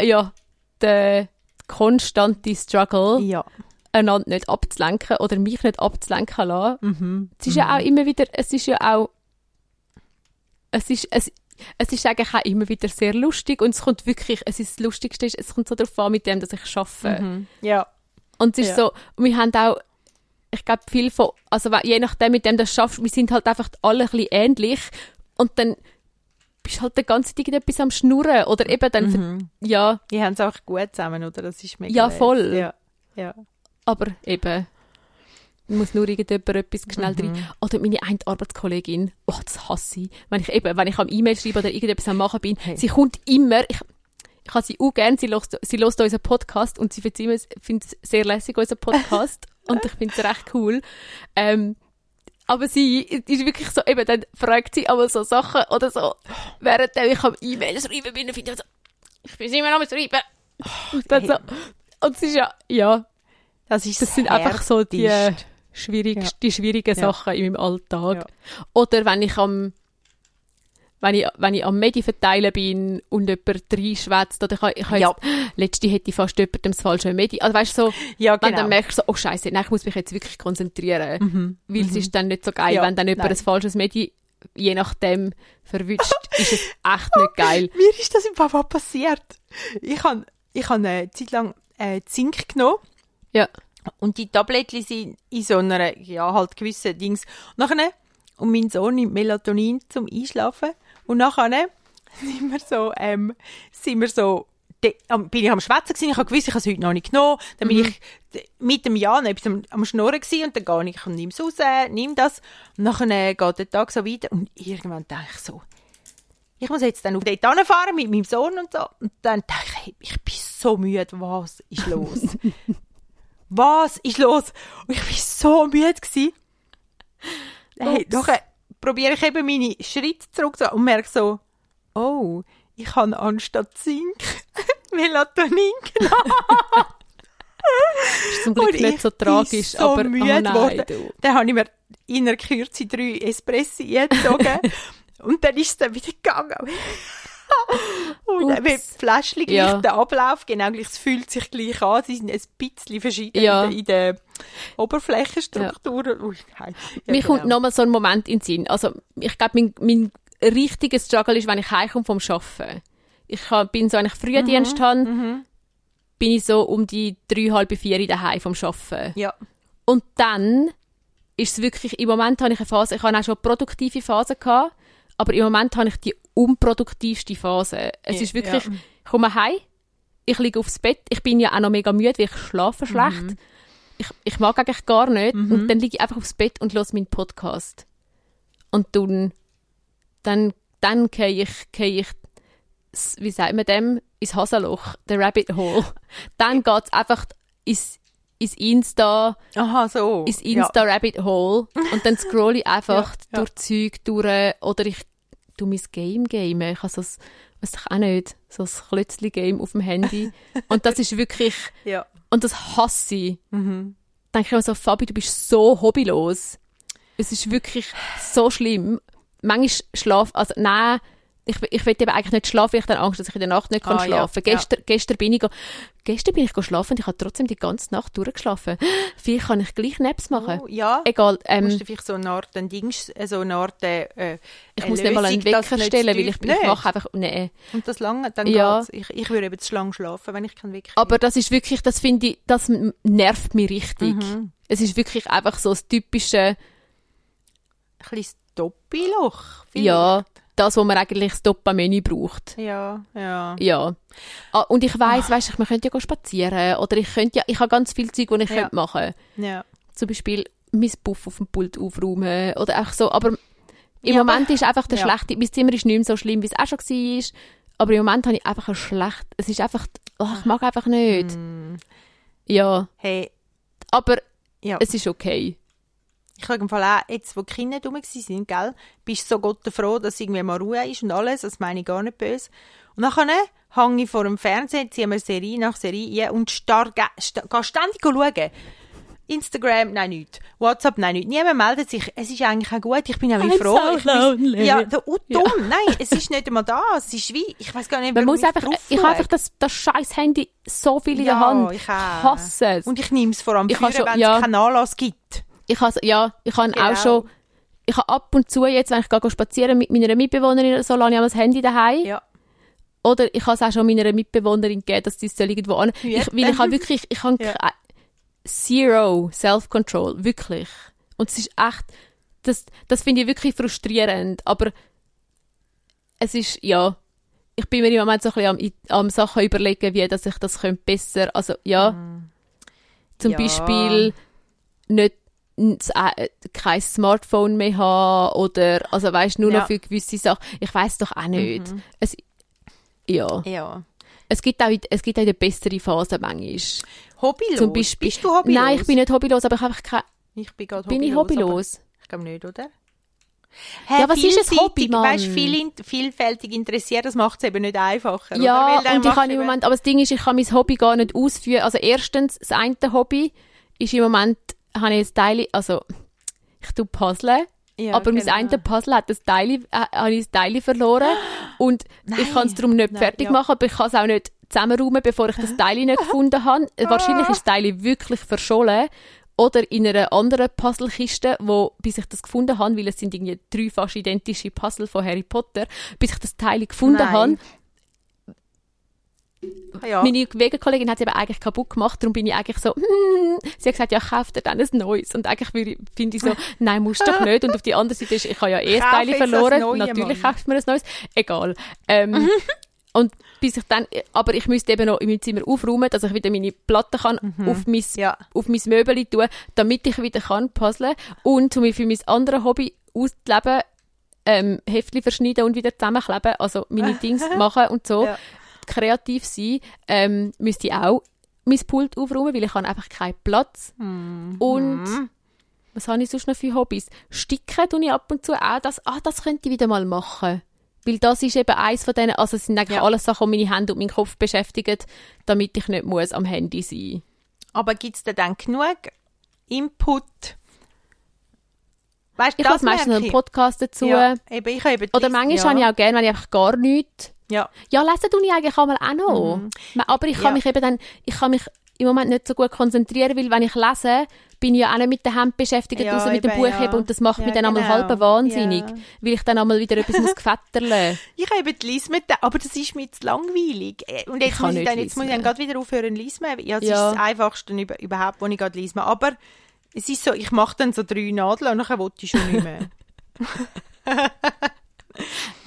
ja, der konstante Struggle Ja. einander nicht abzulenken oder mich nicht abzulenken lassen. Mhm. Es ist ja auch immer wieder, es ist ja auch, es ist, es, es ist eigentlich auch immer wieder sehr lustig und es kommt wirklich, es ist das Lustigste, ist, es kommt so darauf an, mit dem, dass ich arbeite. Mhm. Ja. Und es ist Ja. so, wir haben auch, ich glaube, viel von, also je nachdem, mit dem du das schaffst, wir sind halt einfach alle ein bisschen ähnlich und dann bist du halt die ganze Zeit irgendetwas am Schnurren oder eben dann, Mhm. ja, Die haben es auch gut zusammen, oder? Das ist mega Ja, voll. Ja. Ja. aber eben, muss nur irgendjemand etwas schnell Mhm. drin. Oder meine eine Arbeitskollegin, oh, das hasse ich. Wenn ich eben, wenn ich am E-Mail schreibe oder irgendetwas am machen bin, Hey. sie kommt immer, ich, ich habe sie auch gern, sie hört, sie hört unseren Podcast und sie findet es sehr lässig, unseren Podcast. und ich finde es recht cool. Ähm, aber sie ist wirklich so, eben, dann fragt sie aber so Sachen oder so, während ich am E-Mail schreiben bin, finde ich so, ich bin immer noch am schreiben. Und dann so, und es ist ja, ja, Das, ist das sind einfach so die. Schwierig, Ja. die schwierigen Ja. Sachen in meinem Alltag. Ja. Oder wenn ich am wenn ich, wenn ich am Medi verteilen bin und jemand reinschwätzt, oder ich, habe- ich habe Ja. jetzt, letzte hätte ich fast jemand das falsche Medi, also weißt du, so, Ja, wenn genau. dann merkst du so, oh Scheiße, nein, ich muss mich jetzt wirklich konzentrieren, weil es ist dann nicht so geil, wenn dann jemand nein. ein falsches Medi, je nachdem, verwünscht, ist es echt nicht geil. Mir ist das im Papa passiert. Ich habe ich hab eine Zeit lang äh, Zink genommen Ja. Und die Tablettchen sind in so einer, ja, halt gewissen Dings. Und nachher, und mein Sohn nimmt Melatonin zum Einschlafen. Und nachher sind wir so, ähm, sind wir so, de, am, bin ich am Schwätzen gewesen, ich habe gewusst, ich habe es heute noch nicht genommen, dann bin ich de- mit dem Jan etwas am, am Schnurren gewesen. Und dann gehe ich und nehme es raus, nimm das. Und nachher geht der Tag so weiter. Und irgendwann denke ich so, ich muss jetzt dann auf dort hinfahren mit meinem Sohn und so. Und dann denke ich, hey, ich bin so müde, was ist los? was ist los? Und ich bin so müde gewesen. Hey, nachher probiere ich eben meine Schritte zurück und merke so, oh, ich habe anstatt Zink Melatonin genommen. Ist zum Glück Und nicht ich so tragisch, so aber müde oh nein. Dann habe ich mir in einer Kürze drei Espressi gezogen und dann ist es dann wieder gegangen. und die Fläschchen gleich Ja. der Ablauf, genau gleich, es fühlt sich gleich an, sie sind ein bisschen verschieden Ja. in, der, Oberflächenstruktur. Ui, nein. Ja, Mir genau. kommt nochmal so ein Moment in den Sinn. Also, ich glaube, mein, mein richtiger Struggle ist, wenn ich heimkomme vom Arbeiten. Ich bin so, wenn ich Mhm, Frühdienst habe, bin ich so um die drei, halb vier daheim vom Arbeiten. Ja. Und dann ist es wirklich, im Moment habe ich eine Phase, ich habe auch schon produktive Phasen gehabt, aber im Moment habe ich die unproduktivste Phase. Es Ja, ist wirklich, ja. ich komme heim, ich liege aufs Bett, ich bin ja auch noch mega müde, weil ich schlafe schlecht. Mhm. Ich, ich mag eigentlich gar nicht. Und dann liege ich einfach aufs Bett und höre meinen Podcast. Und dann, dann, dann gehe ich, gehe ich, wie sagt man dem, ins Haselloch, der Rabbit Hole. Dann geht es einfach ins, ins Insta, Aha, so. ins Insta Rabbit Hole und dann scroll ich einfach Ja, ja. durch Zeug durch oder ich tu mein Game game. Ich habe so ein, weiß ich auch nicht, so ein Klötzli-Game auf dem Handy und das ist wirklich, Ja. und das hasse ich. Mhm. Dann denke ich mir so, Fabi, du bist so hobbylos. Es ist wirklich so schlimm. Manchmal schlaf, also nein, ich, ich will eben eigentlich nicht schlafen, weil ich dann Angst, dass ich in der Nacht nicht kann Ah, ja, schlafen ja. Gestern, gestern bin ich, gestern bin ich schlafen und ich habe trotzdem die ganze Nacht durchgeschlafen. Vielleicht kann ich gleich Naps machen. Oh, ja. Egal, Ähm, musst du vielleicht so eine Art, ein Dings, äh, so eine Art, äh, ich eine muss nicht mal einen Wecker nicht stellen, weil ich, tief- ich Nicht? mache einfach, nee. Und das lange, dann Ja. geht's. Ich, ich würde eben zu lang schlafen, wenn ich keinen Wecker Aber das ist wirklich, das finde ich, das nervt mich richtig. Mhm. Es ist wirklich einfach so das typische, Ein kleines Doppelloch. ja, das, wo man eigentlich das Dopamin braucht. Ja, ja. Ja. Ah, und ich weiss, weißt du, man könnte ja go spazieren oder ich könnte ja, ich habe ganz viel Zeug, die ich Ja. könnte machen. ja. Zum Beispiel mein Puff auf dem Pult aufräumen oder einfach so. Aber im Ja, aber- Moment ist einfach der ja. schlechte, mein Zimmer ist nicht mehr so schlimm, wie es auch schon war. Aber im Moment habe ich einfach ein schlecht, es ist einfach, oh, ich mag einfach nicht. Mm. Ja, Hey, aber ja. es ist okay. Ich habe im Fall auch, jetzt wo die Kinder dumm waren, gell, bist du so Gott froh, dass irgendwie mal Ruhe ist und alles, das meine ich gar nicht böse. Und dann hänge ich vor dem Fernseher, ziehe mir Serie nach Serie ein und starr, sta- gehe ständig schauen. Instagram, nein, nicht. WhatsApp, nein, nicht. Niemand meldet sich. Es ist eigentlich auch gut. Ich bin auch I'm froh. so lonely. ja, da, Ja. dumm. Nein, es ist nicht einmal da. Es ist wie, ich weiß gar nicht, Man muss einfach, ich habe schaue. einfach das, das scheiß Handy so viel in Ja, der Hand. ich hasse es. Und ich nehme es vor allem Ich schon- wenn es ja. keinen Anlass gibt. Ich habe, ja, ich habe Genau. auch schon, ich habe ab und zu jetzt, wenn ich gehe spazieren mit meiner Mitbewohnerin so, lasse ich das Handy daheim. Ja. Oder ich habe es auch schon meiner Mitbewohnerin gegeben, dass sie es irgendwo an. Ja. Ich, weil ich habe wirklich, ich habe Ja. zero Self-Control, wirklich. Und es ist echt, das, das finde ich wirklich frustrierend, aber es ist, ja, ich bin mir im Moment so ein bisschen am, am Sachen überlegen, wie dass ich das könnte besser, also ja, zum Ja. Beispiel nicht kein Smartphone mehr haben oder also weißt nur Ja. noch für gewisse Sachen. Ich weiß doch auch nicht. Es, ja, Ja. es gibt auch es gibt auch eine bessere Phase manchmal. Hobbylos? Zum Beispiel. Bist du hobbylos? Nein, ich bin nicht hobbylos, aber ich habe einfach keine, Ich bin gerade bin ich hobbylos. Ich glaube nicht, oder? Ja, was ist ein Hobby, Mann? Weißt, viel, vielfältig interessiert, das macht es eben nicht einfacher. Ja, und ich kann im Moment, aber das Ding ist, ich kann mein Hobby gar nicht ausführen. Also erstens, das eine Hobby ist im Moment, habe ich ein Teil, also ich tue Puzzle, Ja, aber mein genau. eine Puzzle hat das Teil, äh, habe ich das Teil verloren und ich kann es darum nicht Nein, fertig ja. machen, aber ich kann es auch nicht zusammenräumen, bevor ich das Teil nicht gefunden habe. Äh, Wahrscheinlich ist das Teil wirklich verschollen oder in einer anderen Puzzlekiste, wo, bis ich das gefunden habe, weil es sind irgendwie drei fast identische Puzzle von Harry Potter, bis ich das Teil gefunden Nein. habe, Ja. meine Wegenkollegin hat es eben eigentlich kaputt gemacht, darum bin ich eigentlich so, hm. sie hat gesagt, ja, kauf dir dann ein neues. Und eigentlich finde ich so, nein, musst du doch nicht. Und auf die andere Seite ist, ich habe ja eh Teil das verloren. Natürlich Mann. kauft mir ein neues. Egal. Ähm, und bis ich dann, aber ich müsste eben noch in meinem Zimmer aufräumen, dass ich wieder meine Platten kann auf mein, Ja. auf mein Möbel tun, damit ich wieder kann puzzeln und um mich für mein anderes Hobby auszuleben, ähm, Heftchen verschneiden und wieder zusammenkleben, also meine Dings machen und so Ja. Kreativ sein, ähm, müsste ich auch mein Pult aufräumen, weil ich habe einfach keinen Platz. Mhm. Und was habe ich sonst noch für Hobbys? Sticken tue ich ab und zu auch. Das, ah, das könnte ich wieder mal machen. Weil das ist eben eins von denen, also es sind eigentlich Ja. alles Sachen, die meine Hände und meinen Kopf beschäftigen, damit ich nicht muss am Handy sein Aber gibt es da dann genug Input? Weißt Ich höre meistens einen. Podcast dazu. Ja, eben, ich habe eben Oder manchmal ja. habe ich auch gerne, wenn ich einfach gar nichts Ja. Ja, lesen tue ich eigentlich einmal auch noch. Aber ich kann Ja. mich eben dann, ich kann mich im Moment nicht so gut konzentrieren, weil wenn ich lese, bin ich ja auch nicht mit der Hand beschäftigt, Ja, außer mit dem Buch ja. und das macht Ja, mich dann einmal genau. halb wahnsinnig, Ja. weil ich dann einmal wieder etwas muss gefetterle. Ich habe eben die Liesme, aber das ist mir zu langweilig. Äh, Und Ich jetzt, kann muss ich, dann, jetzt muss ich dann gerade wieder aufhören Liesme. Ja, das ist das Einfachste über, überhaupt, wo ich gerade Liesme. Aber Es ist so, ich mache dann so drei Nadeln und dann wollte ich schon nicht mehr.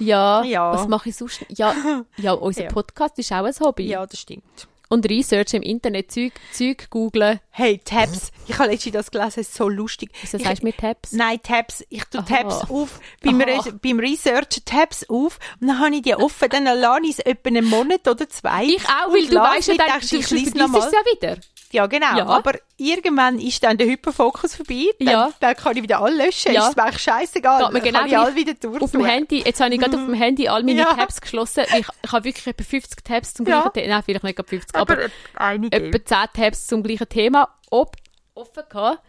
Ja, Ja. was mache ich sonst? Ja, ja unser Ja. Podcast ist auch ein Hobby. ja, das stimmt. Und Research im Internet, Zeug, Zeug googlen. Hey, Tabs. Ich habe letztens das gelesen, es ist so lustig. Wieso ich, sagst du mir Tabs? Nein, Tabs. Ich tue Aha. Tabs auf, beim, Aha. Re beim Research Tabs auf und dann habe ich die offen, dann lasse ich es etwa einen Monat oder zwei. Ich auch, weil du weißt ja, mich, dann, du ich du vergisst nochmal. es ja wieder. Ja, genau. Ja. Aber irgendwann ist dann der Hyperfokus vorbei. Dann, Ja. dann kann ich wieder alle löschen. Ja. Ist mir eigentlich scheissegal. Geht mir genau kann ich alle wieder durch. Auf dem Handy, jetzt habe ich gerade auf dem Handy all meine Ja. Tabs geschlossen. Ich, ich habe wirklich etwa 50 Tabs zum gleichen Thema. Nein, vielleicht nicht gerade 50, aber, Aber einige. etwa 10 Tabs zum gleichen Thema ob, offen gehabt.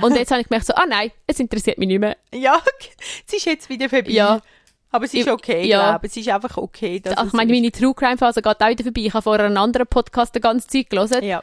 Und jetzt habe ich gemerkt, so, ah nein, es interessiert mich nicht mehr. Ja, es ist jetzt wieder vorbei. Ja. Aber es ist okay, ja. glaube ich. Es ist einfach okay. Dass Also, ich meine, meine True Crime Phase geht auch wieder vorbei. Ich habe vorher einen anderen Podcast die ganze Zeit gelesen. Ja.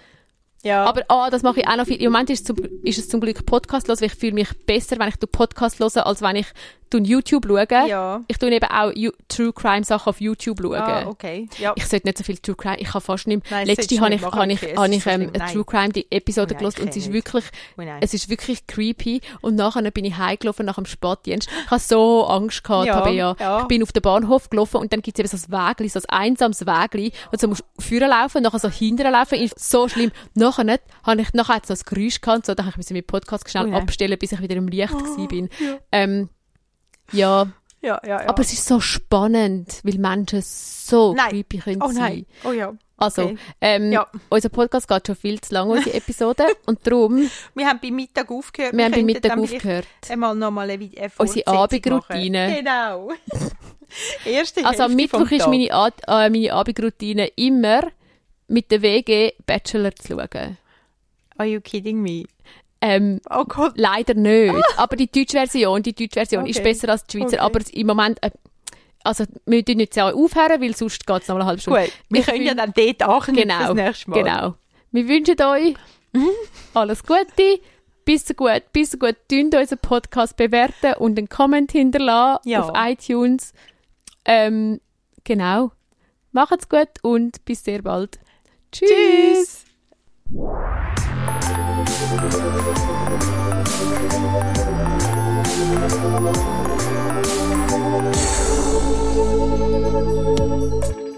Ja. Aber ah, das mache ich auch noch viel. Im Moment ist es zum, ist es zum Glück Podcast los, weil ich fühle mich besser, wenn ich du Podcast höre, als wenn ich du YouTube schaue. Ja. Ich tue eben auch You- True Crime Sachen auf YouTube schauen. ah, okay. Ja. Ich sollte nicht so viel True Crime, ich kann fast nicht mehr. Letzte habe ich, habe ich, ist ich ähm, eine. True Crime die Episode Oh gelesen und es ist wirklich, Oh es ist wirklich creepy und nachher bin ich heimgelaufen nach dem Spatdienst. Ich habe so Angst gehabt, Ja, Tabea. ja. Ich bin auf den Bahnhof gelaufen und dann gibt es eben so ein Wägli, so ein einsames Wägli und so musst du vorne laufen, nachher so hinterher laufen, ist so schlimm. Nachher nicht, habe ich, nachher hat es so ein Geräusch gehabt, so, dann habe ich meinen Podcast schnell Oh abstellen, bis ich wieder im Licht oh, bin. ja. Ähm, ja, ja, ja, ja. aber es ist so spannend, weil Menschen so Nein. creepy können oh sein. nein. Oh ja. Also, Okay. ähm, Ja. unser Podcast geht schon viel zu lang, unsere Episode. und darum, Wir haben beim Mittag aufgehört. wir haben beim Mittag aufgehört. Einmal nochmal eine, eine Unsere Abendroutine. Genau. Erste Also am Mittwoch ist meine, Ad, äh, meine Abendroutine immer mit der WG Bachelor zu schauen. Are you kidding me? Ähm, Oh Gott. leider nicht. Aber die deutsche Version, die deutsche Version ist Okay. besser als die Schweizer. Okay. Aber im Moment, äh, also wir dürfen nicht sehr aufhören, weil sonst geht es noch eine halbe Stunde. Gut. Wir Ich können ja dann dort anknüpfen Genau, das nächste Mal. genau. Wir wünschen euch alles Gute. Bis gut, bis gut. Tönt unseren Podcast bewerten und einen Comment hinterlassen Ja. auf iTunes. Ähm, genau. Macht's gut und bis sehr bald. Tschüss. Tschüss. Thank you.